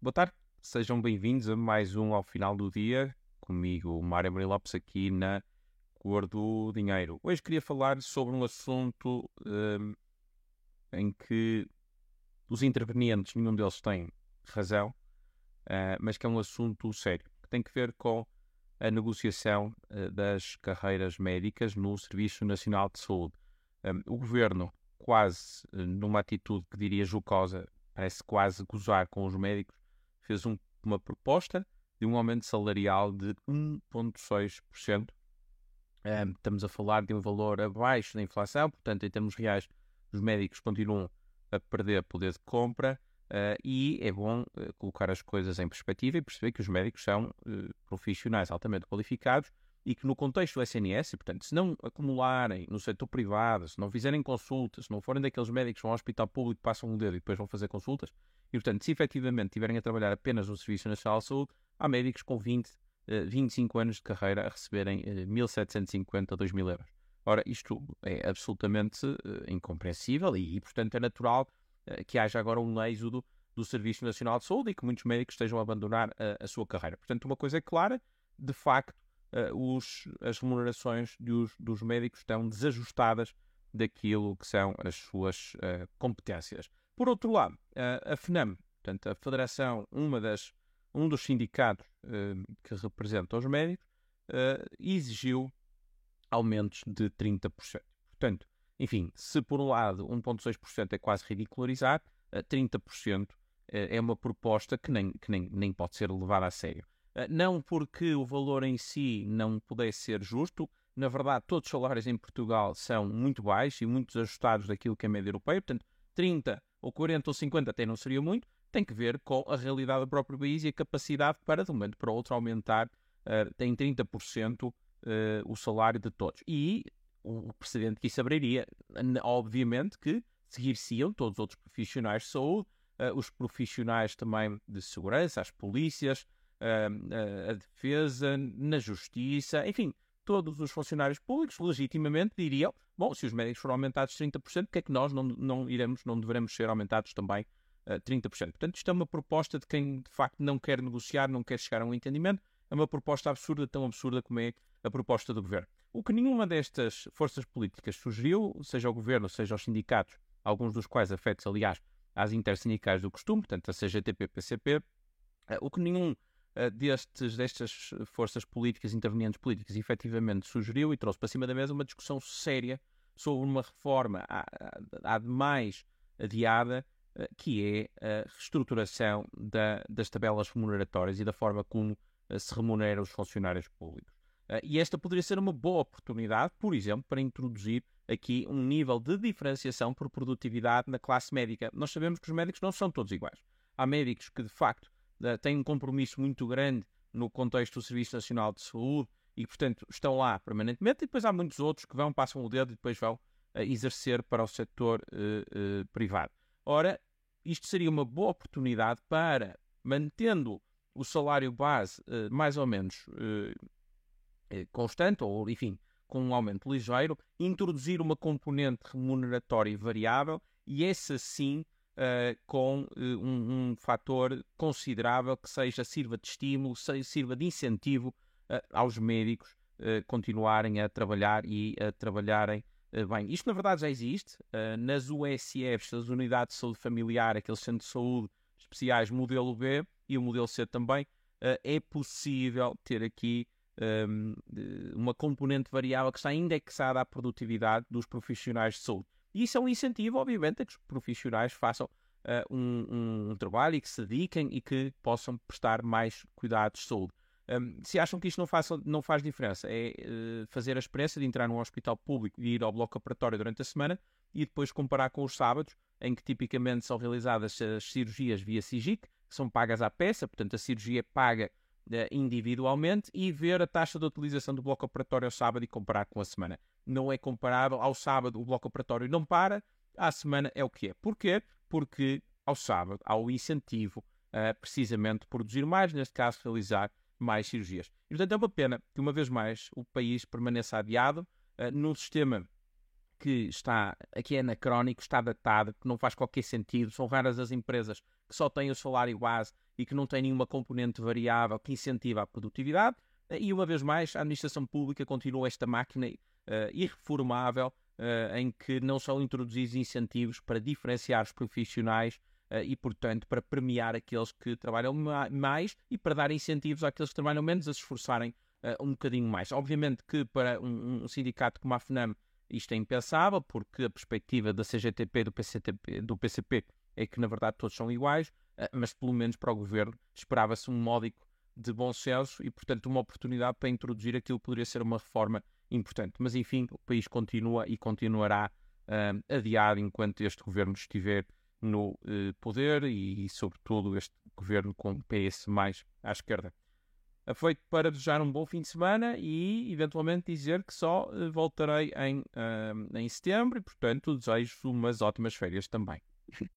Boa tarde, sejam bem-vindos a mais um ao final do dia, comigo, Mário Maria Lopes, aqui na Cor do Dinheiro. Hoje queria falar sobre um assunto um, em que os intervenientes, nenhum deles tem razão, uh, mas que é um assunto sério, que tem que ver com a negociação uh, das carreiras médicas no Serviço Nacional de Saúde. Um, o governo, quase uh, numa atitude que diria jocosa, parece quase gozar com os médicos, fez um, uma proposta de um aumento salarial de 1,6%. Um, estamos a falar de um valor abaixo da inflação, portanto, em termos reais, os médicos continuam a perder poder de compra uh, e é bom uh, colocar as coisas em perspectiva e perceber que os médicos são uh, profissionais altamente qualificados e que no contexto do SNS, portanto, se não acumularem no setor privado, se não fizerem consultas, se não forem daqueles médicos que vão ao hospital público, passam um dedo e depois vão fazer consultas, e portanto, se efetivamente estiverem a trabalhar apenas no Serviço Nacional de Saúde, há médicos com 20, 25 anos de carreira a receberem 1.750 a 2.000 euros. Ora, isto é absolutamente incompreensível e, e, portanto, é natural que haja agora um êxodo do Serviço Nacional de Saúde e que muitos médicos estejam a abandonar a, a sua carreira. Portanto, uma coisa é clara, de facto, uh, os, as remunerações dos, dos, médicos estão desajustadas daquilo que são as suas uh, competências. Por outro lado, uh, a FNAM, portanto, a Federação, uma das, um dos sindicatos que representa os médicos, exigiu aumentos de 30%. Portanto, enfim, se por um lado 1,6% é quase ridicularizar, 30% é uma proposta que nem, que nem, nem pode ser levada a sério. Eh, não porque o valor em si não pudesse ser justo, na verdade, todos os salários em Portugal são muito baixos e muito desajustados daquilo que é a média europeia, portanto, 30 ou 40 ou 50 até não seria muito, tem que ver com a realidade do próprio país e a capacidade para, de um momento para o outro, aumentar uh, em 30% uh, o salário de todos. E o precedente que isso abriria, obviamente que seguir-se-iam todos os outros profissionais de saúde, uh, os profissionais também de segurança, as polícias, a, a defesa, na justiça, enfim, todos os funcionários públicos legitimamente diriam: bom, se os médicos foram aumentados 30%, o que é que nós não, não iremos, não devemos ser aumentados também uh, 30%? Portanto, isto é uma proposta de quem de facto não quer negociar, não quer chegar a um entendimento, é uma proposta absurda, tão absurda como é a proposta do governo. O que nenhuma destas forças políticas sugeriu, seja o governo, seja os sindicatos, alguns dos quais afetos, aliás, às intersindicais do costume, portanto, a CGTP, PCP, uh, o que nenhum uh, destes, destas forças políticas, intervenientes políticas, efetivamente sugeriu e trouxe para cima da mesa uma discussão séria sobre uma reforma há, há demais adiada, uh, que é a reestruturação da, das tabelas remuneratórias e da forma como se remunera os funcionários públicos. e esta poderia ser uma boa oportunidade, por exemplo, para introduzir aqui um nível de diferenciação por produtividade na classe médica. Nós sabemos que os médicos não são todos iguais. Há médicos que, de facto, têm um compromisso muito grande no contexto do Serviço Nacional de Saúde e, portanto, estão lá permanentemente. E depois há muitos outros que vão, passam o dedo e depois vão uh, exercer para o setor uh, uh, privado. Ora, isto seria uma boa oportunidade para, mantendo o salário base mais ou menos constante, ou enfim, com um aumento ligeiro, introduzir uma componente remuneratória variável e essa sim uh, com uh, um, um fator considerável que seja sirva de estímulo, sirva de incentivo uh, aos médicos continuarem a trabalhar e a trabalharem bem. Isto na verdade já existe nas USFs, as Unidades de Saúde Familiar, aqueles centros de saúde especiais modelo B e o modelo C também, é possível ter aqui ehm, uma componente variável que está indexada à produtividade dos profissionais de saúde. E isso é um incentivo, obviamente, a que os profissionais façam uh, um, um, trabalho e que se dediquem e que possam prestar mais cuidados de saúde. Um, se acham que isto não faz, não faz diferença, é uh, fazer a experiência de entrar num hospital público e ir ao bloco operatório durante a semana e depois comparar com os sábados, em que tipicamente são realizadas as cirurgias via SIGIC, que são pagas à peça, portanto a cirurgia é paga individualmente, e ver a taxa de utilização do bloco operatório ao sábado e comparar com a semana não é comparável. Ao sábado o bloco operatório não para, à semana é o que é. Porquê? Porque ao sábado há o incentivo uh, precisamente de produzir mais, neste caso realizar mais cirurgias. E portanto é uma pena que uma vez mais o país permaneça adiado uh, num sistema que está, aqui é anacrónico, está datado, que não faz qualquer sentido, são raras as empresas que só tem o salário base e que não tem nenhuma componente variável que incentiva a produtividade. E uma vez mais, a administração pública continua esta máquina uh, irreformável uh, em que não são introduzidos incentivos para diferenciar os profissionais uh, e, portanto, para premiar aqueles que trabalham ma mais e para dar incentivos àqueles que trabalham menos a se esforçarem um bocadinho mais. Obviamente que para um, um sindicato como a FNAM isto é impensável, porque a perspectiva da CGTP do PCTP, do PCP é que, na verdade, todos são iguais, mas pelo menos para o governo esperava-se um módico de bom senso e, portanto, uma oportunidade para introduzir aquilo que poderia ser uma reforma importante. Mas, enfim, o país continua e continuará uh, adiado enquanto este governo estiver no uh, poder e, e, sobretudo, este governo com PS mais à esquerda. Feito para desejar um bom fim de semana e, eventualmente, dizer que só voltarei em, em setembro e, portanto, desejo umas ótimas férias também.